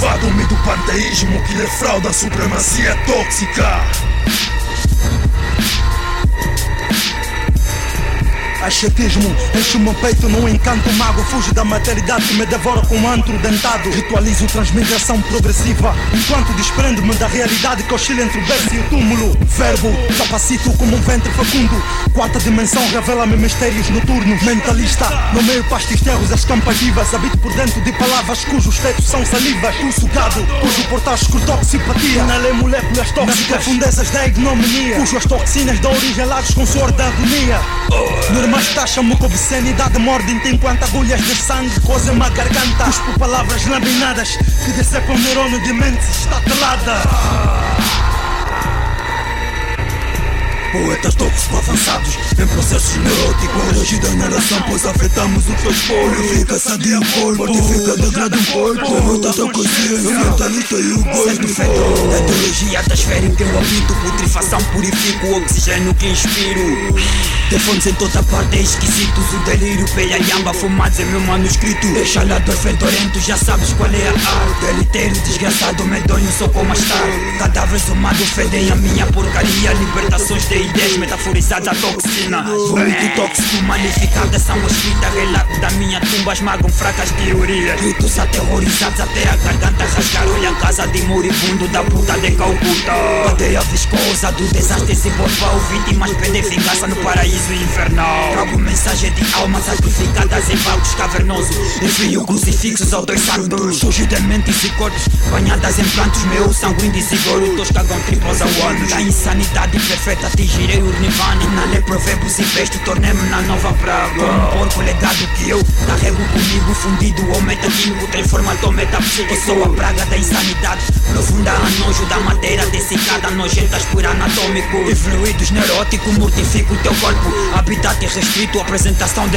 Vado-me do panteísmo que defrauda a supremacia tóxica. Ascetismo enche o meu peito num encanto mago. Fujo da materialidade que me devora com um antro dentado. Ritualizo transmigração progressiva. Enquanto desprendo-me da realidade que oscila entre o berço e o túmulo. Verbo, capacito como um ventre fecundo. Quarta dimensão revela-me mistérios noturnos. Mentalista, no meio pastisterros as campas vivas. Habito por dentro de palavras cujos tetos são salivas. Pulso gado, cujo portal escuro toxipatia Inalei moléculas tóxicas. Profundezas da ignominia Cujas toxinas dão origem a lados com suor da agonia. Normais taxam-me com obscenidade mordem-te enquanto agulhas de sangue cozem uma garganta. Cuspo palavras laminadas que decepam neurônio de mente estatelada Poetas tóxicos avançados. Em processos neuróticos Hoje da narração pois afetamos o teu espólio. Fica sadia corpo, mortifica, degrada um corpo. Derrota a tua consciência, mentalista e o gosto feito da ideologia da esfera em que eu habito Putrifação purifico o oxigênio que inspiro. Telefones em toda parte, esquisitos O delírio, pela yamba, fumados em meu manuscrito. Dor fedorento, já sabes qual é a arte. Deletério, desgraçado, medonho, só com mais tarde Cadáveres humanos fedem a minha porcaria. Libertações de ideias metaforizadas a toxina. Vômito tóxico, magnificada são escritas Relato da minha tumba, esmagam fracas teorias Gritos aterrorizados até a garganta rasgar. Olha a casa de moribundo da puta de Calcutá Cadeia viscosa do desastre se porval Vítimas pedem vingança no paraíso infernal. Trago mensagem de almas sacrificadas em palcos cavernosos. Envio crucifixos aos dois santos. Surge de mentes e cortes banhadas em plantos. Meu sangue indesigoro, todos cagam triplos ao ano. Da insanidade perfeita atingirei o nirvana Inalei provérbios e vesto, tornei-me na nova praga. Um porco legado que eu carrego comigo Fundido ou metaquímico, transformador metapsíquico Sou a praga da insanidade. Profunda a nojo da madeira dessicada Nojentas por anatômico. E fluidos neurótico, mortifico o teu corpo. Habitat restrito, apresentação de